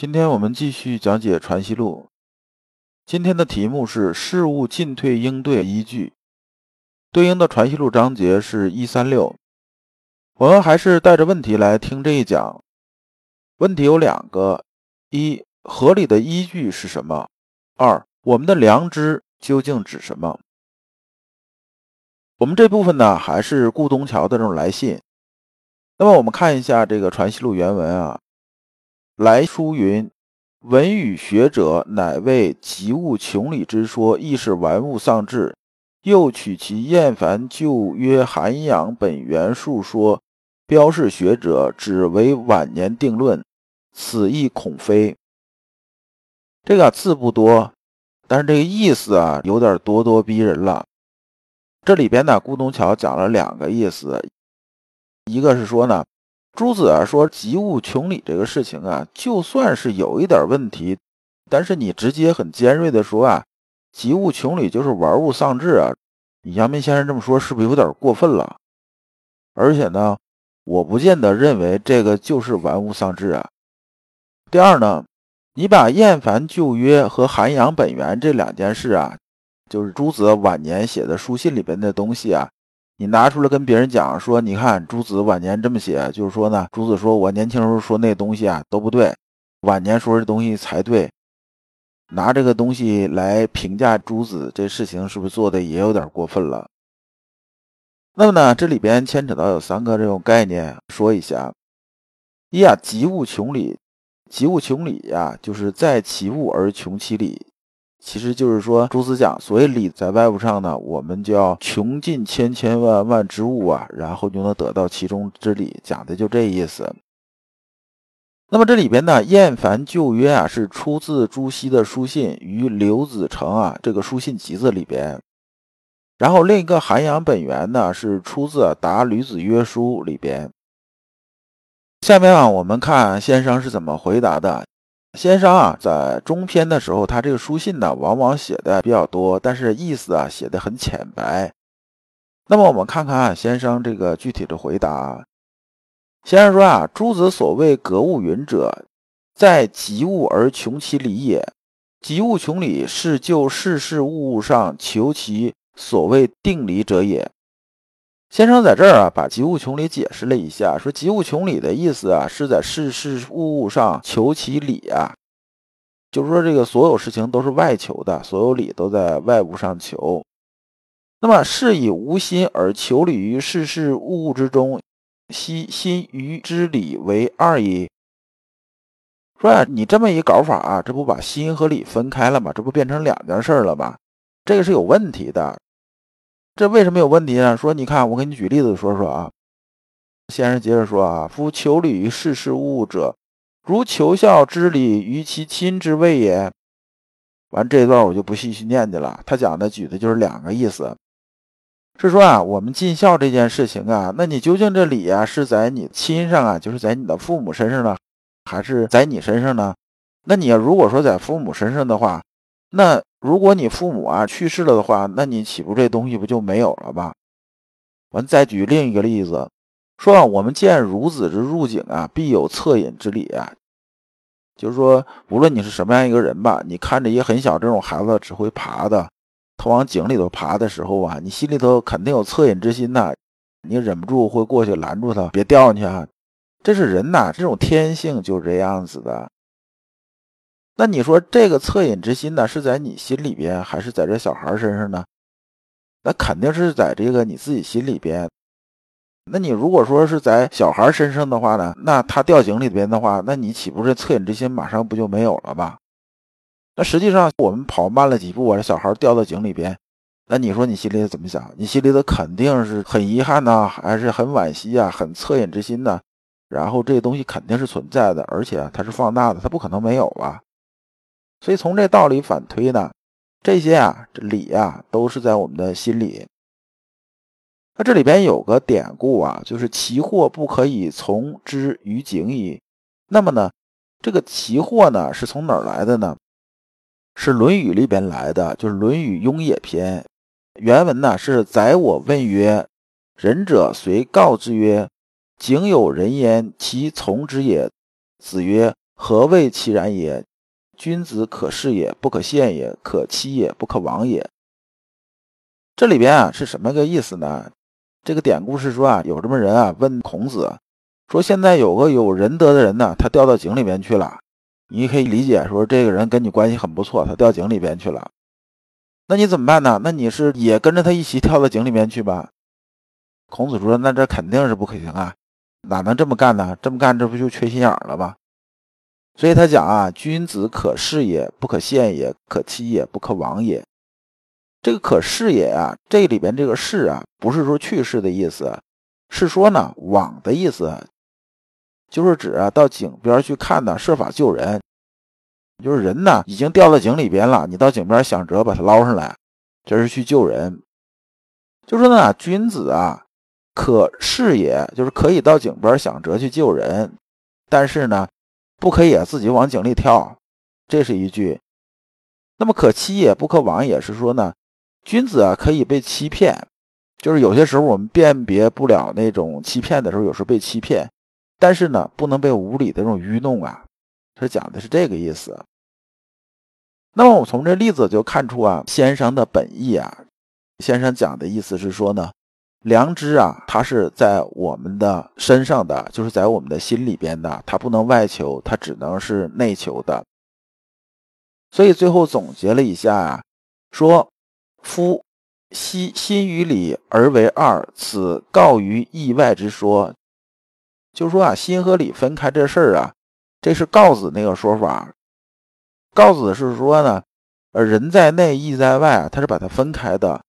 今天我们继续讲解《传习录》，今天的题目是事物进退应对依据，对应的《传习录》章节是一三六。我们还是带着问题来听这一讲。问题有两个：一、合理的依据是什么？二、我们的良知究竟指什么？我们这部分呢，还是顾东桥的这种来信。那么我们看一下这个《传习录》原文啊。来书云：“文与学者，乃为及物穷理之说，亦是玩物丧志。又取其厌烦旧约涵养本源述说，标示学者，只为晚年定论。此亦恐非。”这个字不多，但是这个意思啊，有点咄咄逼人了。这里边呢，顾东桥讲了两个意思，一个是说呢。朱子啊说：“及物穷理这个事情啊，就算是有一点问题，但是你直接很尖锐的说啊，及物穷理就是玩物丧志啊，你阳明先生这么说是不是有点过分了？而且呢，我不见得认为这个就是玩物丧志啊。第二呢，你把厌烦旧约和涵养本源这两件事啊，就是朱子晚年写的书信里边的东西啊。”你拿出来跟别人讲说，你看朱子晚年这么写，就是说呢，朱子说我年轻时候说那东西啊都不对，晚年说这东西才对。拿这个东西来评价朱子这事情，是不是做的也有点过分了？那么呢，这里边牵扯到有三个这种概念，说一下。一啊，及物穷理，及物穷理呀，就是在其物而穷其理。其实就是说，朱子讲，所谓理在外部上呢，我们就要穷尽千千万万之物啊，然后就能得到其中之理，讲的就这意思。那么这里边呢，厌烦旧约啊，是出自朱熹的书信与刘子成啊这个书信集子里边。然后另一个涵养本源呢，是出自《答吕子约书》里边。下面啊，我们看先生是怎么回答的。先生啊，在中篇的时候，他这个书信呢，往往写的比较多，但是意思啊，写的很浅白。那么我们看看啊，先生这个具体的回答。先生说啊，诸子所谓格物云者，在及物而穷其理也。及物穷理，是就事事物物上求其所谓定理者也。先生在这儿啊，把及物穷理解释了一下，说及物穷理的意思啊，是在事事物物上求其理啊，就是说这个所有事情都是外求的，所有理都在外物上求。那么是以无心而求理于事事物物之中，悉心与之理为二矣。说啊，你这么一搞法啊，这不把心和理分开了吗？这不变成两件事了吗？这个是有问题的。这为什么有问题呢？说，你看，我给你举例子说说啊。先生接着说啊，夫求理于事事物者，如求孝之理于其亲之谓也。完这一段我就不细细念去了。他讲的举的就是两个意思，是说啊，我们尽孝这件事情啊，那你究竟这理啊是在你亲上啊，就是在你的父母身上呢，还是在你身上呢？那你如果说在父母身上的话，那如果你父母啊去世了的话，那你岂不这东西不就没有了吗？完再举另一个例子，说啊，我们见孺子之入井啊，必有恻隐之理啊。就是说，无论你是什么样一个人吧，你看着一个很小这种孩子只会爬的，他往井里头爬的时候啊，你心里头肯定有恻隐之心呐，你忍不住会过去拦住他，别掉进去啊。这是人呐，这种天性就是这样子的。那你说这个恻隐之心呢，是在你心里边，还是在这小孩身上呢？那肯定是在这个你自己心里边。那你如果说是在小孩身上的话呢，那他掉井里边的话，那你岂不是恻隐之心马上不就没有了吗？那实际上我们跑慢了几步，我这小孩掉到井里边，那你说你心里怎么想？你心里头肯定是很遗憾呐，还是很惋惜啊，很恻隐之心呢？然后这些东西肯定是存在的，而且它是放大的，它不可能没有啊。所以从这道理反推呢，这些啊，这理啊，都是在我们的心里。那这里边有个典故啊，就是“其祸不可以从之于井矣”。那么呢，这个“其祸”呢，是从哪儿来的呢？是《论语》里边来的，就是《论语雍也篇》。原文呢是：“宰我问曰：‘仁者虽告之曰：井有人焉，其从之也？’子曰：‘何谓其然也？’”君子可视也，不可陷也；可欺也，不可亡也。这里边啊是什么个意思呢？这个典故是说啊，有这么人啊问孔子，说现在有个有仁德的人呢，他掉到井里边去了。你可以理解说，这个人跟你关系很不错，他掉井里边去了。那你怎么办呢？那你是也跟着他一起跳到井里面去吧？孔子说，那这肯定是不可行啊，哪能这么干呢？这么干，这不就缺心眼了吗？所以他讲啊，君子可视也，不可陷也；可欺也，不可亡也。这个可视也啊，这里边这个视啊，不是说去世的意思，是说呢往的意思，就是指啊到井边去看呢，设法救人。就是人呢已经掉到井里边了，你到井边想辙把他捞上来，这是去救人。就说呢，君子啊可视也，就是可以到井边想辙去救人，但是呢。不可以啊，自己往井里跳，这是一句。那么可欺也，不可亡也是说呢，君子啊可以被欺骗，就是有些时候我们辨别不了那种欺骗的时候，有时候被欺骗，但是呢不能被无理的这种愚弄啊。他讲的是这个意思。那么我从这例子就看出啊，先生的本意啊，先生讲的意思是说呢。良知啊，它是在我们的身上的，就是在我们的心里边的，它不能外求，它只能是内求的。所以最后总结了一下啊，说：“夫心心与理而为二，此告于意外之说。”就是说啊，心和理分开这事儿啊，这是告子那个说法。告子是说呢，呃，人在内，意在外，他是把它分开的。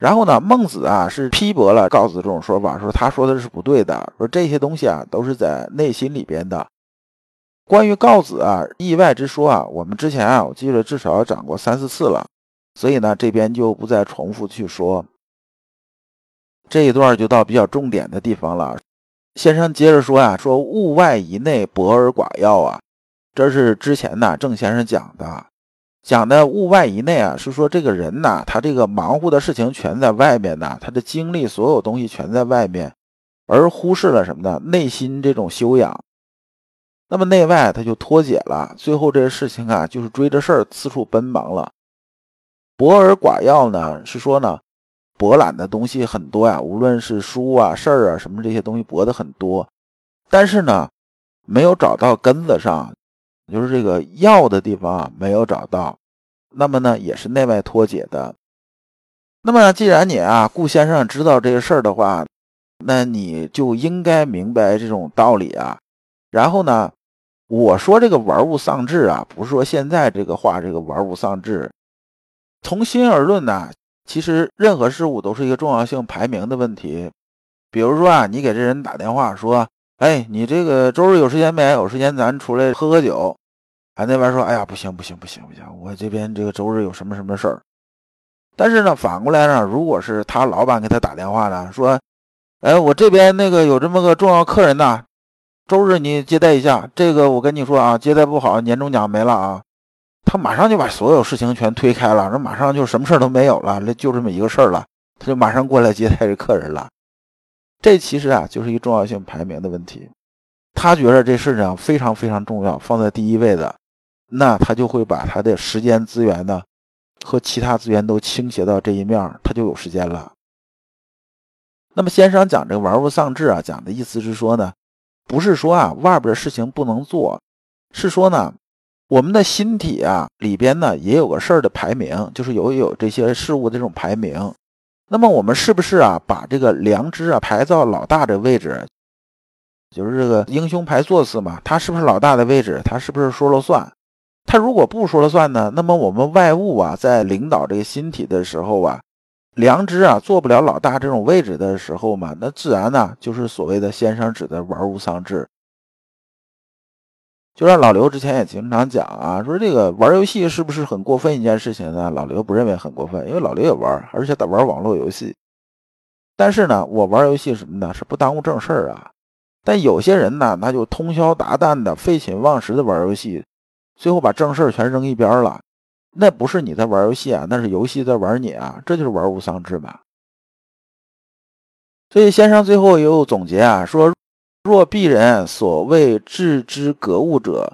然后呢，孟子啊是批驳了告子这种说法，说他说的是不对的，说这些东西啊都是在内心里边的。关于告子啊意外之说啊，我们之前啊我记得至少讲过三四次了，所以呢这边就不再重复去说。这一段就到比较重点的地方了。先生接着说啊，说物外以内，博而寡要啊，这是之前呢郑先生讲的。讲的物外以内啊，是说这个人呐，他这个忙乎的事情全在外面呢，他的精力所有东西全在外面，而忽视了什么呢？内心这种修养。那么内外他就脱节了，最后这个事情啊，就是追着事儿四处奔忙了。博而寡要呢，是说呢，博览的东西很多呀，无论是书啊、事儿啊什么这些东西博的很多，但是呢，没有找到根子上。就是这个要的地方啊，没有找到，那么呢，也是内外脱节的。那么既然你啊，顾先生知道这个事儿的话，那你就应该明白这种道理啊。然后呢，我说这个玩物丧志啊，不是说现在这个话这个玩物丧志。从心而论呢，其实任何事物都是一个重要性排名的问题。比如说啊，你给这人打电话说，哎，你这个周日有时间没？有时间咱出来喝喝酒。他那边说：“哎呀，不行不行不行不行，我这边这个周日有什么什么事儿。”但是呢，反过来呢，如果是他老板给他打电话呢，说：“哎，我这边那个有这么个重要客人呐，周日你接待一下。这个我跟你说啊，接待不好，年终奖没了啊。”他马上就把所有事情全推开了，那马上就什么事儿都没有了，那就这么一个事儿了，他就马上过来接待这客人了。这其实啊，就是一重要性排名的问题。他觉得这事情非常非常重要，放在第一位的。那他就会把他的时间资源呢，和其他资源都倾斜到这一面，他就有时间了。那么先生讲这个玩物丧志啊，讲的意思是说呢，不是说啊外边的事情不能做，是说呢，我们的心体啊里边呢也有个事儿的排名，就是有有这些事物的这种排名。那么我们是不是啊把这个良知啊排到老大的位置？就是这个英雄排座次嘛，他是不是老大的位置？他是不是说了算？他如果不说了算呢？那么我们外物啊，在领导这个心体的时候啊，良知啊做不了老大这种位置的时候嘛，那自然呢就是所谓的先生指的玩物丧志。就像老刘之前也经常讲啊，说这个玩游戏是不是很过分一件事情呢？老刘不认为很过分，因为老刘也玩，而且玩网络游戏。但是呢，我玩游戏什么呢？是不耽误正事儿啊。但有些人呢，那就通宵达旦的、废寝忘食的玩游戏，最后把正事儿全扔一边了。那不是你在玩游戏啊，那是游戏在玩你啊，这就是玩物丧志吧。所以先生最后也有总结啊，说。若鄙人所谓致之格物者，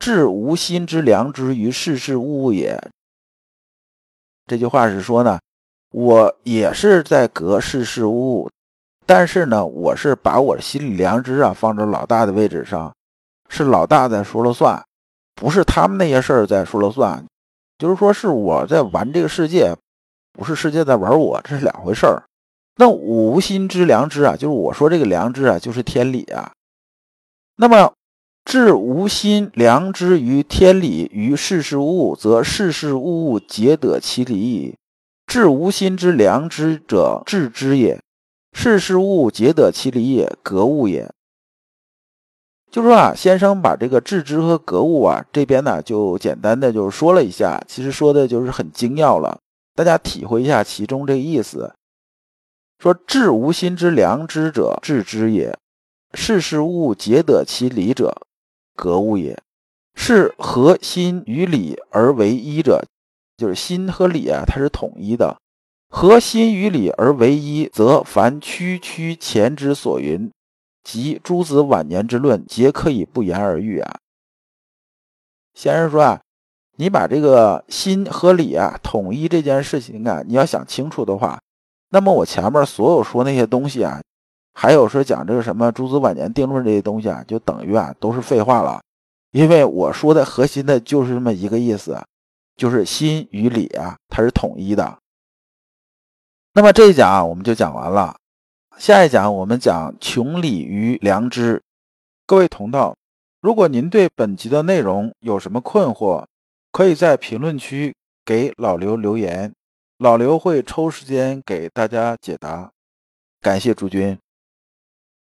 致无心之良知于事事物物也。这句话是说呢，我也是在格事事物物，但是呢，我是把我心理良知啊放在老大的位置上，是老大在说了算，不是他们那些事儿在说了算。就是说，是我在玩这个世界，不是世界在玩我，这是两回事儿。那无心之良知啊，就是我说这个良知啊，就是天理啊。那么，置无心良知于天理于事事物，则事事物物皆得其理矣。置无心之良知者，致之也；事事物皆得其理也，格物也。就说啊，先生把这个致知和格物啊这边呢，就简单的就说了一下，其实说的就是很精要了，大家体会一下其中这个意思。说治无心之良知者，治之也；事事物皆得其理者，格物也。是合心与理而为一者，就是心和理啊，它是统一的。合心与理而为一，则凡区区前之所云，及诸子晚年之论，皆可以不言而喻啊。先生说啊，你把这个心和理啊统一这件事情啊，你要想清楚的话。那么我前面所有说那些东西啊，还有说讲这个什么诸子晚年定论这些东西啊，就等于啊都是废话了，因为我说的核心的就是这么一个意思，就是心与理啊它是统一的。那么这一讲啊我们就讲完了，下一讲我们讲穷理于良知。各位同道，如果您对本集的内容有什么困惑，可以在评论区给老刘留言。老刘会抽时间给大家解答，感谢诸君。